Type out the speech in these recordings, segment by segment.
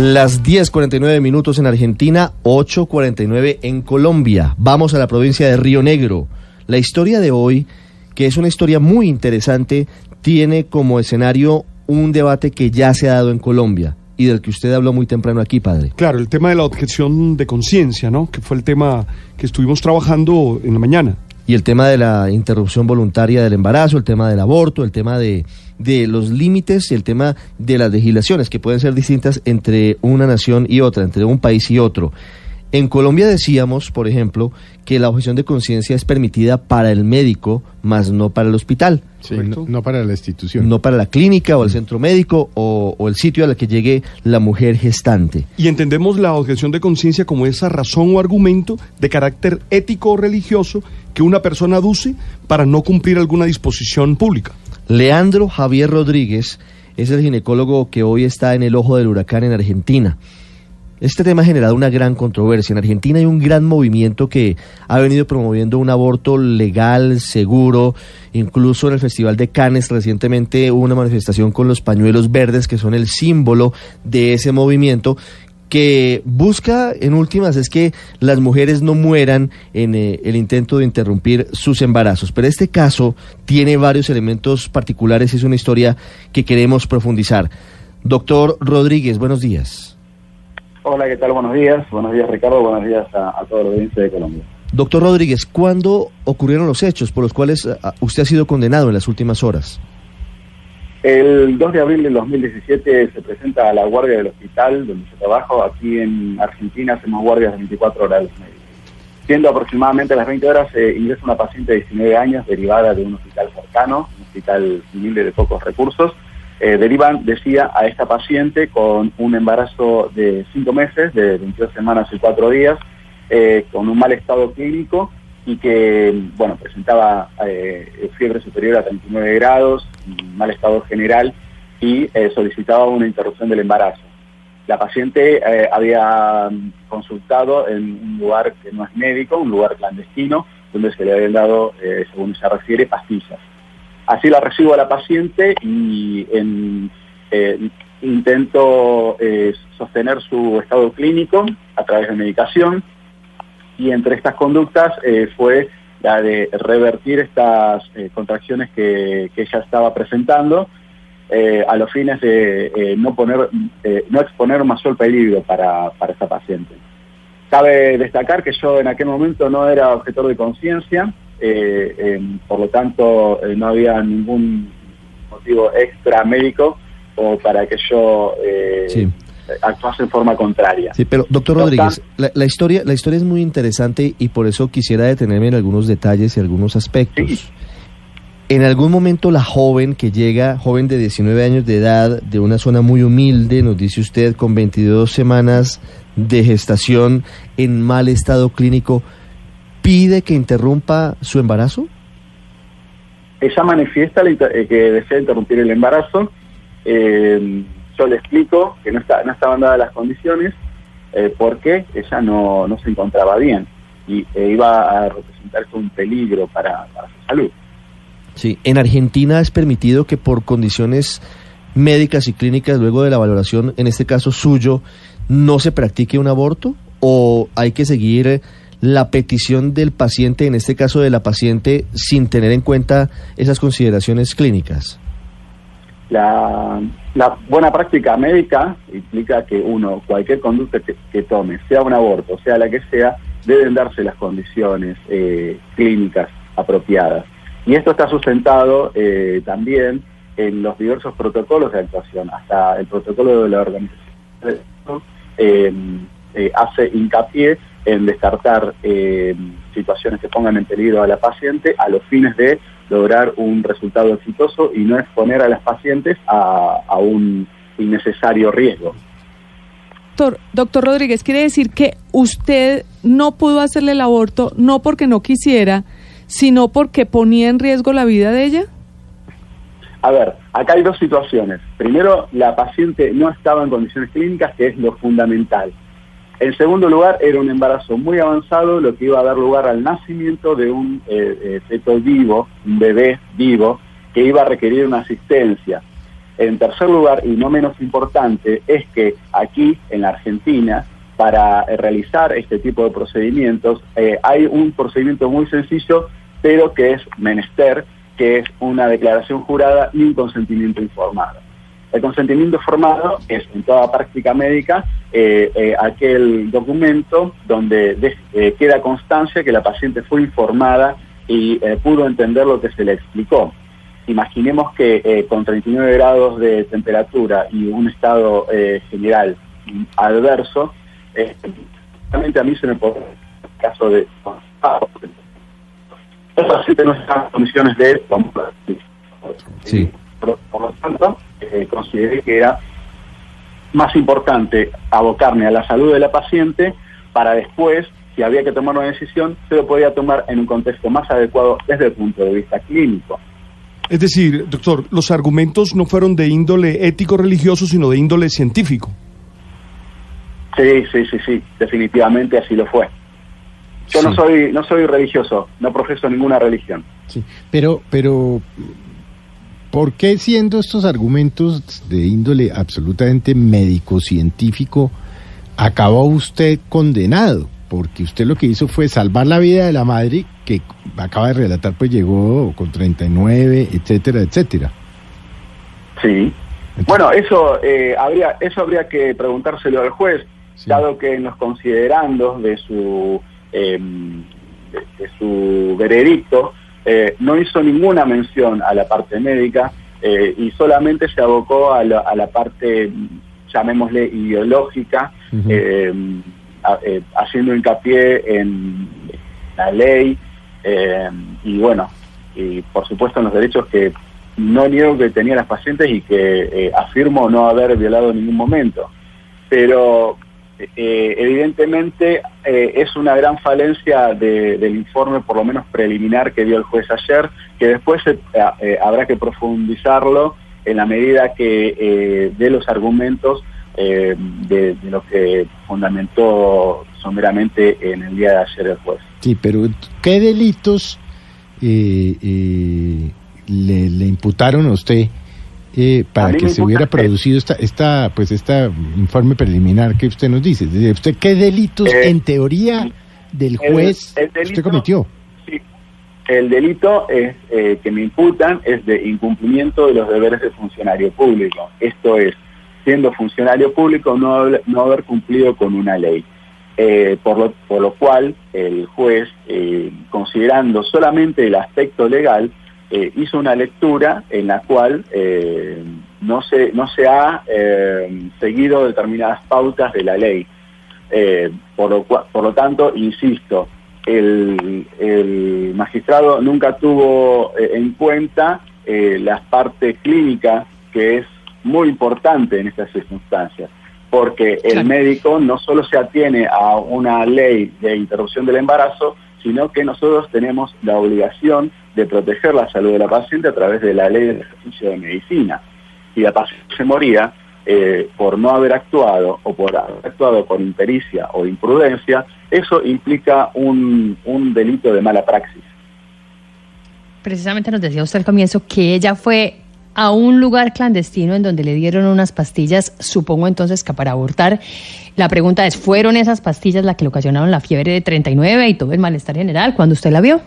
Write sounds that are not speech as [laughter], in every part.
Las 10:49 minutos en Argentina, 8:49 en Colombia. Vamos a la provincia de Río Negro. La historia de hoy, que es una historia muy interesante, tiene como escenario un debate que ya se ha dado en Colombia y del que usted habló muy temprano aquí, padre. Claro, el tema de la objeción de conciencia, ¿no? Que fue el tema que estuvimos trabajando en la mañana. Y el tema de la interrupción voluntaria del embarazo, el tema del aborto, el tema de, de los límites y el tema de las legislaciones que pueden ser distintas entre una nación y otra, entre un país y otro. En Colombia decíamos, por ejemplo, que la objeción de conciencia es permitida para el médico, más no para el hospital. Sí, no, no para la institución. No para la clínica o el centro médico o, o el sitio al que llegue la mujer gestante. Y entendemos la objeción de conciencia como esa razón o argumento de carácter ético o religioso que una persona aduce para no cumplir alguna disposición pública. Leandro Javier Rodríguez es el ginecólogo que hoy está en el ojo del huracán en Argentina. Este tema ha generado una gran controversia. En Argentina hay un gran movimiento que ha venido promoviendo un aborto legal, seguro. Incluso en el Festival de Cannes recientemente hubo una manifestación con los pañuelos verdes que son el símbolo de ese movimiento que busca en últimas es que las mujeres no mueran en eh, el intento de interrumpir sus embarazos. Pero este caso tiene varios elementos particulares y es una historia que queremos profundizar. Doctor Rodríguez, buenos días. Hola, ¿qué tal? Buenos días. Buenos días, Ricardo. Buenos días a, a toda la audiencia de Colombia. Doctor Rodríguez, ¿cuándo ocurrieron los hechos por los cuales uh, usted ha sido condenado en las últimas horas? El 2 de abril del 2017 se presenta a la guardia del hospital donde yo trabajo. Aquí en Argentina hacemos guardias de 24 horas. Siendo aproximadamente a las 20 horas, eh, ingresa una paciente de 19 años derivada de un hospital cercano, un hospital humilde de pocos recursos. Eh, derivan, decía, a esta paciente con un embarazo de 5 meses, de 22 semanas y 4 días, eh, con un mal estado clínico y que, bueno, presentaba eh, fiebre superior a 39 grados, mal estado general y eh, solicitaba una interrupción del embarazo. La paciente eh, había consultado en un lugar que no es médico, un lugar clandestino, donde se le habían dado, eh, según se refiere, pastillas. Así la recibo a la paciente y en, eh, intento sostener su estado clínico a través de medicación y entre estas conductas eh, fue la de revertir estas eh, contracciones que, que, ella estaba presentando eh, a los fines de no poner no exponer mayor peligro para, para esta paciente. Cabe destacar que yo en aquel momento no era objetor de conciencia, por lo tanto no había ningún motivo extra médico o para que yo sí actuase en forma contraria. Sí, pero doctor Rodríguez, la, la, historia, la historia es muy interesante y por eso quisiera detenerme en algunos detalles y algunos aspectos. Sí. En algún momento la joven que llega, joven de 19 años de edad, de una zona muy humilde, nos dice usted, con 22 semanas de gestación en mal estado clínico, pide que interrumpa su embarazo? Ella manifiesta que desea interrumpir el embarazo. Eh, yo le explico que no, está, no estaban dadas las condiciones eh, porque ella no, no, se encontraba bien y eh, iba a representarse un peligro para, para, su salud. Sí, en Argentina es permitido que por condiciones médicas y clínicas, luego de la valoración, en este caso suyo, no se practique un aborto o hay que seguir la petición del paciente, en este caso de la paciente, sin tener en cuenta esas consideraciones clínicas. La, la, buena práctica médica implica que uno, cualquier conducta que, que, tome, sea un aborto, sea la que sea, deben darse las condiciones eh, clínicas apropiadas. Y esto está sustentado eh, también en los diversos protocolos de actuación, hasta el protocolo de la organización eh, hace hincapié en descartar situaciones que pongan en peligro a la paciente a los fines de lograr un resultado exitoso y no exponer a las pacientes a, a un innecesario riesgo. Doctor, doctor Rodríguez, quiere decir que usted no pudo hacerle el aborto no porque no quisiera, sino porque ponía en riesgo la vida de ella. A ver, acá hay dos situaciones. Primero, la paciente no estaba en condiciones clínicas, que es lo fundamental. En segundo lugar, era un embarazo muy avanzado, lo que iba a dar lugar al nacimiento de un eh, eh, feto vivo, un bebé vivo, que iba a requerir una asistencia. En tercer lugar, y no menos importante, es que aquí, en la Argentina, para eh, realizar este tipo de procedimientos, hay un procedimiento muy sencillo, pero que es menester, que es una declaración jurada y un consentimiento informado. El consentimiento informado es, en toda práctica médica, eh, aquel documento donde queda constancia que la paciente fue informada y pudo entender lo que se le explicó imaginemos que eh, con 39 grados de temperatura y un estado eh, general adverso, eh, realmente a mí se me pone el caso de... [laughs] El paciente no está en condiciones de... Sí. Por lo tanto, eh, consideré que era más importante abocarme a la salud de la paciente para después, si había que tomar una decisión, se lo podía tomar en un contexto más adecuado desde el punto de vista clínico. Es decir, doctor, los argumentos no fueron de índole ético-religioso, sino de índole científico. Sí, sí, sí, sí, definitivamente así lo fue. Yo no soy no soy religioso, no profeso ninguna religión. Sí, pero, pero, ¿por qué siendo estos argumentos de índole absolutamente médico-científico, acabó usted condenado? Porque usted lo que hizo fue salvar la vida de la madre, que acaba de relatar, pues llegó con 39, etcétera, etcétera. Sí. Bueno, eso eh, habría eso habría que preguntárselo al juez, Sí. dado que en los considerandos de su eh, de, de su veredicto eh, no hizo ninguna mención a la parte médica eh, y solamente se abocó a la, a la parte llamémosle ideológica, eh, a- eh, haciendo hincapié en la ley eh, y bueno, y por supuesto en los derechos que no niego que tenían las pacientes y que eh, afirmo no haber violado en ningún momento. Pero eh, evidentemente eh, es una gran falencia de- del informe, por lo menos preliminar, que dio el juez ayer, que después eh, eh, habrá que profundizarlo en la medida que dé los argumentos de, de lo que fundamentó someramente en el día de ayer el juez. Sí, pero ¿qué delitos le, le imputaron a usted eh, para que se hubiera producido esta, esta, pues esta informe preliminar que usted nos dice? ¿Usted qué delitos Eh, en teoría del el- juez el usted delito- cometió? Sí. El delito es, eh, que me imputan es de incumplimiento de los deberes de funcionario público. Esto es, siendo funcionario público, no, no haber cumplido con una ley. Eh, por, lo, por lo cual, el juez, eh, considerando solamente el aspecto legal, eh, hizo una lectura en la cual eh, no, se, no se ha eh, seguido determinadas pautas de la ley. Eh, por, lo, cua- por lo tanto, insisto, el, el magistrado nunca tuvo eh, en cuenta eh, la parte clínica, que es muy importante en estas circunstancias, porque el Claro. médico no solo se atiene a una ley de interrupción del embarazo, sino que nosotros tenemos la obligación de proteger la salud de la paciente a través de la ley del ejercicio de medicina. Si la paciente se moría eh, por no haber actuado o por haber actuado con impericia o imprudencia, eso implica un, un delito de mala praxis. Precisamente nos decía usted al comienzo que ella fue a un lugar clandestino en donde le dieron unas pastillas, supongo entonces que para abortar. La pregunta es, ¿fueron esas pastillas las que le ocasionaron la fiebre de 39 y todo el malestar general cuando usted la vio?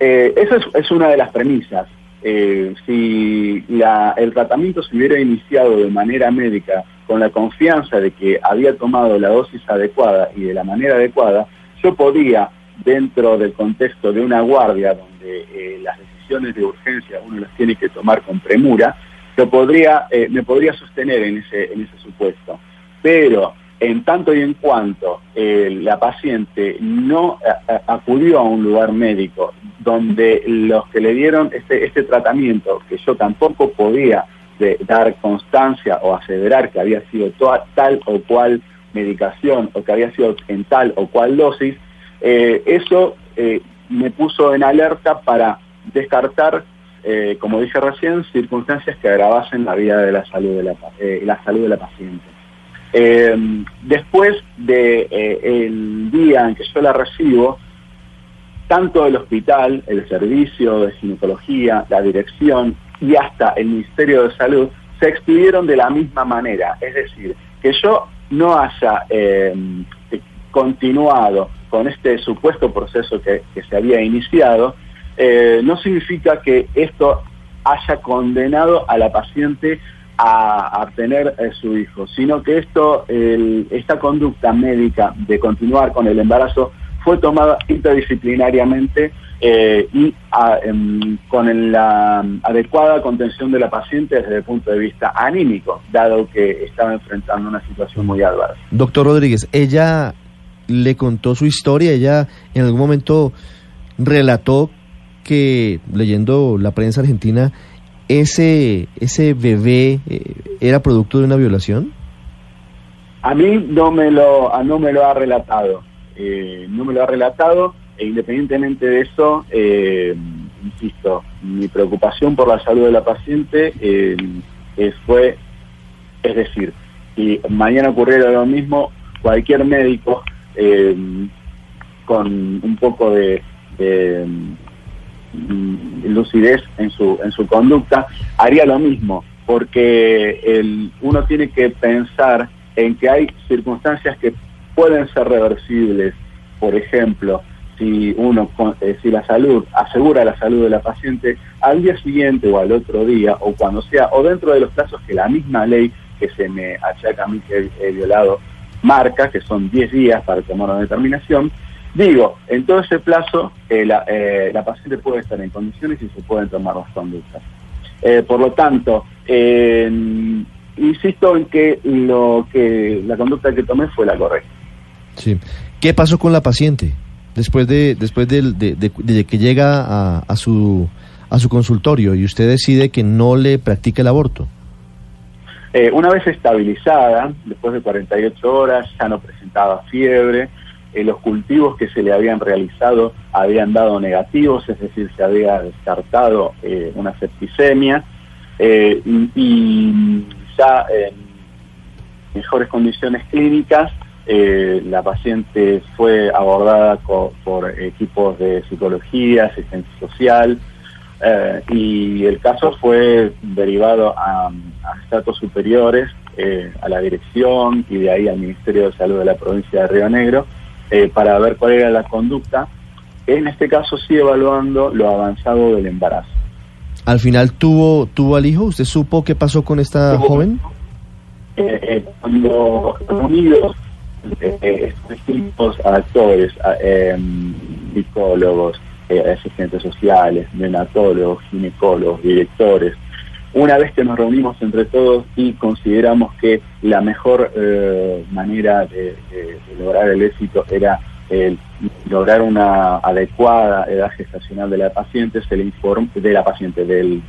Eh, esa es, es una de las premisas. Eh, si la- el tratamiento se hubiera iniciado de manera médica con la confianza de que había tomado la dosis adecuada y de la manera adecuada, yo podía, dentro del contexto de una guardia donde eh, las decisiones de urgencia uno las tiene que tomar con premura, yo podría, eh, me podría sostener en ese, en ese supuesto. Pero en tanto y en cuanto eh, la paciente no a- a- acudió a un lugar médico donde los que le dieron este, este tratamiento, que yo tampoco podía de dar constancia o aseverar que había sido toa- tal o cual medicación o que había sido en tal o cual dosis, eh, eso eh, me puso en alerta para descartar, eh, como dije recién, circunstancias que agravasen la vida de la salud de la, eh, la salud de la paciente. Eh, después de eh, día en que yo la recibo, tanto el hospital, el servicio de ginecología, la dirección y hasta el Ministerio de Salud se expidieron de la misma manera. Es decir, que yo no haya eh, continuado con este supuesto proceso que, que se había iniciado, eh, no significa que esto haya condenado a la paciente a, tener eh, su hijo, sino que esto, el- esta conducta médica de continuar con el embarazo fue tomada interdisciplinariamente eh, y a- em, con la adecuada contención de la paciente desde el punto de vista anímico, dado que estaba enfrentando una situación muy adversa. Doctor Rodríguez, ella le contó su historia, ella en algún momento relató que, leyendo la prensa argentina, ese, ese bebé eh, era producto de una violación. A mí no me lo, a- no me lo ha relatado, eh, no me lo ha relatado, e independientemente de eso, eh, insisto, mi preocupación por la salud de la paciente eh, eh, fue, es decir, si mañana ocurriera lo mismo, cualquier médico con un poco de, de, lucidez en su, en su conducta, haría lo mismo, porque el, uno tiene que pensar en que hay circunstancias que pueden ser reversibles, por ejemplo, si uno, eh, si la salud asegura la salud de la paciente al día siguiente o al otro día o cuando sea, o dentro de los plazos que la misma ley que se me achaca a mí que he violado marca, que son 10 días para tomar una determinación, digo, en todo ese plazo eh, la, eh, la paciente puede estar en condiciones y se pueden tomar las conductas. Eh, por lo tanto, eh, insisto en que lo que la conducta que tomé fue la correcta. Sí. ¿Qué pasó con la paciente después de después del- de, de- de que llega a, a su a su consultorio y usted decide que no le practica el aborto? Eh, una vez estabilizada, después de 48 horas, ya no presentaba fiebre, eh, los cultivos que se le habían realizado habían dado negativos, es decir, se había descartado eh, una septicemia, eh, y, ya en mejores condiciones clínicas, eh, la paciente fue abordada por equipos de psicología, asistencia social, y el caso fue derivado a, a estratos superiores, a la dirección y de ahí al Ministerio de Salud de la provincia de Río Negro, eh, para ver cuál era la conducta. En este caso sí evaluando lo avanzado del embarazo. Al final tuvo tuvo al hijo. ¿Usted supo qué pasó con esta joven? Eh, eh, cuando unidos eh, eh, equipos actores, a- em, psicólogos, eh, asistentes sociales, neonatólogos, ginecólogos, directores, una vez que nos reunimos entre todos y consideramos que la mejor eh, manera de, lograr el éxito era lograr una adecuada edad gestacional de la paciente, se le inform de la paciente, del,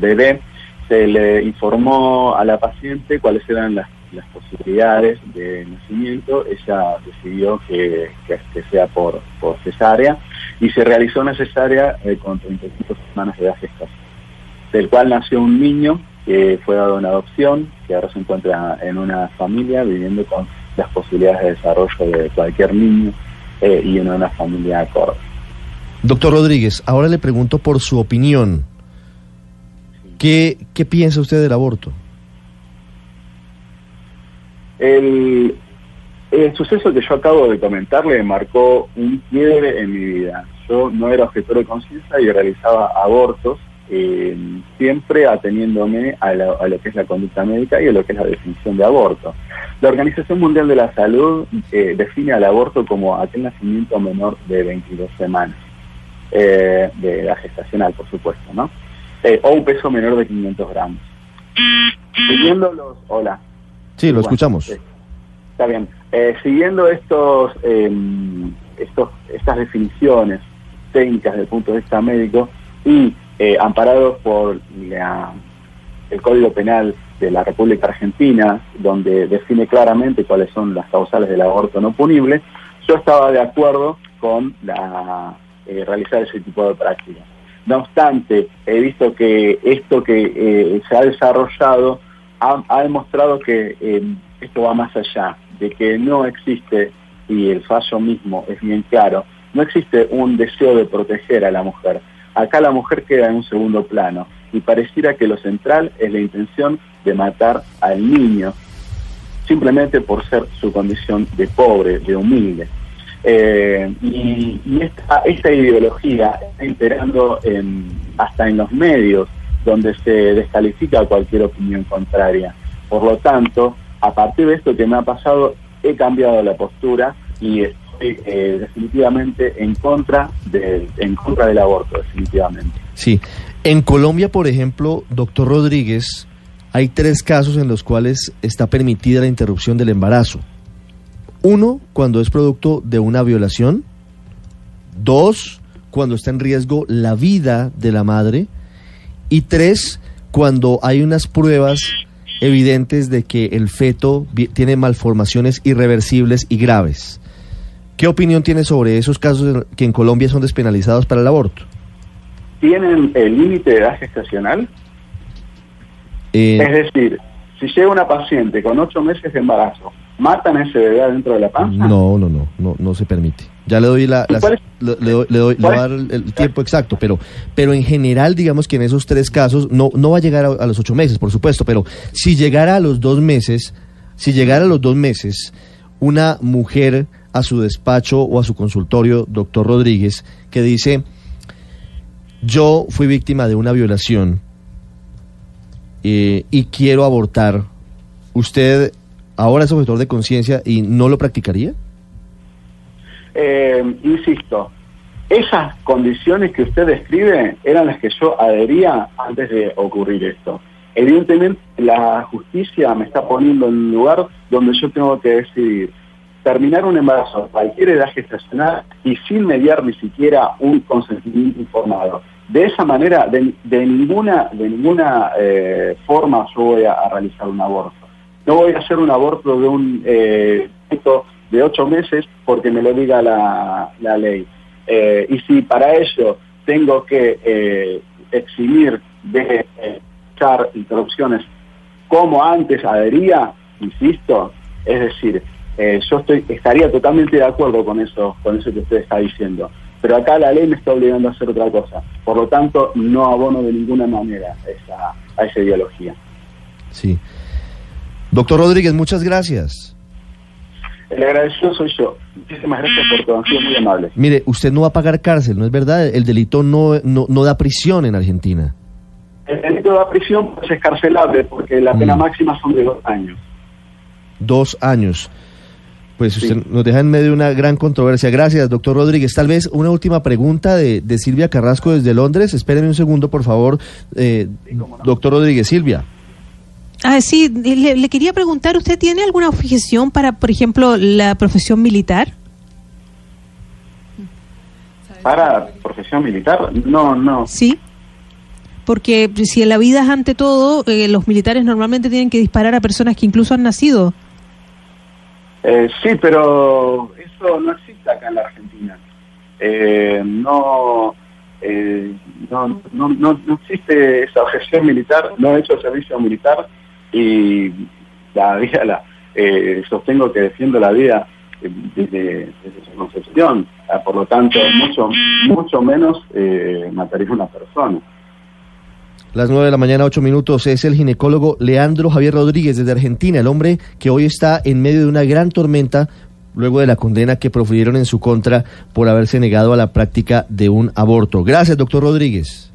bebé, se le informó a la paciente cuáles eran las, posibilidades de nacimiento, ella decidió que, que- sea por, por cesárea y se realizó una cesárea eh, con 35 semanas de edad gestacional, del cual nació un niño que fue dado en adopción, que ahora se encuentra en una familia viviendo con las posibilidades de desarrollo de cualquier niño eh, y en una familia acorde. Doctor Rodríguez, ahora le pregunto por su opinión. ¿Qué, qué piensa usted del aborto? El, el suceso que yo acabo de comentarle marcó un quiebre en mi vida. Yo no era objetor de conciencia y realizaba abortos, eh, siempre ateniéndome a, la- a lo que es la conducta médica y a lo que es la definición de aborto. La Organización Mundial de la Salud eh, define al aborto como aquel nacimiento menor de 22 semanas, eh, de edad gestacional, por supuesto, ¿no? Eh, o un peso menor de 500 gramos. Siguiendo los... Hola. Sí, lo Bueno, escuchamos. sí. Está bien. Eh, siguiendo estos, eh, estos, estas definiciones técnicas desde el punto de vista médico y eh, amparados por la el Código Penal de la República Argentina, donde define claramente cuáles son las causales del aborto no punible, yo estaba de acuerdo con la, eh, realizar ese tipo de prácticas. No obstante, he visto que esto que eh, se ha desarrollado ha, demostrado que eh, esto va más allá, de que no existe, y el fallo mismo es bien claro, no existe un deseo de proteger a la mujer. Acá la mujer queda en un segundo plano y pareciera que lo central es la intención de matar al niño, simplemente por ser su condición de pobre, de humilde. Eh, y, esta, esta ideología está imperando en, hasta en los medios, donde se descalifica cualquier opinión contraria. Por lo tanto, a partir de esto que me ha pasado, he cambiado la postura y estoy eh, definitivamente en contra, de, en contra del aborto, definitivamente. Sí. En Colombia, por ejemplo, doctor Rodríguez, hay tres casos en los cuales está permitida la interrupción del embarazo. Uno, cuando es producto de una violación. Dos, cuando está en riesgo la vida de la madre. Y tres, cuando hay unas pruebas evidentes de que el feto tiene malformaciones irreversibles y graves. ¿Qué opinión tiene sobre esos casos que en Colombia son despenalizados para el aborto? ¿Tienen el límite de edad gestacional? Eh, Es decir, si llega una paciente con ocho meses de embarazo, ¿matan a ese bebé dentro de la panza? No, no, no, no, no se permite. Ya le doy la, ¿Y las- cuál es- le, le doy, le doy- le voy a cuál dar el, el tiempo exacto, pero, pero en general, digamos que en esos tres casos no, no va a llegar a, a los ocho meses, por supuesto, pero si llegara a los dos meses, si llegara a los dos meses, una mujer a su despacho o a su consultorio, doctor Rodríguez, que dice, yo fui víctima de una violación eh, y quiero abortar, ¿usted ahora es objetor de conciencia y no lo practicaría? Eh, insisto, esas condiciones que usted describe eran las que yo adhería antes de ocurrir esto. Evidentemente, la justicia me está poniendo en un lugar donde yo tengo que decidir terminar un embarazo a cualquier edad gestacional y sin mediar ni siquiera un consentimiento informado. De esa manera, de, ninguna, de ninguna eh, forma yo voy a, realizar un aborto. No voy a hacer un aborto de un eh, de ocho meses porque me lo diga la, la ley. Eh, y si para ello tengo que eh, eximir de echar interrupciones como antes adhería, insisto, es decir, eh, yo estoy, estaría totalmente de acuerdo con eso, con eso que usted está diciendo. Pero acá la ley me está obligando a hacer otra cosa. Por lo tanto, no abono de ninguna manera esa, a esa ideología. Sí. Doctor Rodríguez, muchas gracias. El agradecido soy yo. Muchísimas gracias por todo, han sido muy amables. Mire, usted no va a pagar cárcel, ¿no es verdad? El delito no, no, no da prisión en Argentina. El delito de prisión pues, es escarcelable porque la pena Mm. máxima son de dos años. Dos años. Pues usted nos deja en medio de una gran controversia. Gracias, doctor Rodríguez. Tal vez una última pregunta de, de Silvia Carrasco desde Londres. Espéreme un segundo, por favor. Eh, doctor Rodríguez, Silvia. Ah, sí, le, le quería preguntar, ¿usted tiene alguna objeción para, por ejemplo, la profesión militar? Para profesión militar, no, no. Sí. Porque si en la vida es ante todo, eh, los militares normalmente tienen que disparar a personas que incluso han nacido. Eh, sí, pero eso no existe acá en la Argentina. Eh, no, eh, no, no, no, no existe esa objeción militar, no he hecho servicio militar y la vida, la, eh, sostengo que defiendo la vida eh, desde, desde su concepción. Ah, Por lo tanto, mucho, mucho menos eh, mataría a una persona. Las nueve de la mañana, ocho minutos, es el ginecólogo Leandro Javier Rodríguez desde Argentina, el hombre que hoy está en medio de una gran tormenta luego de la condena que profirieron en su contra por haberse negado a la práctica de un aborto. Gracias, doctor Rodríguez.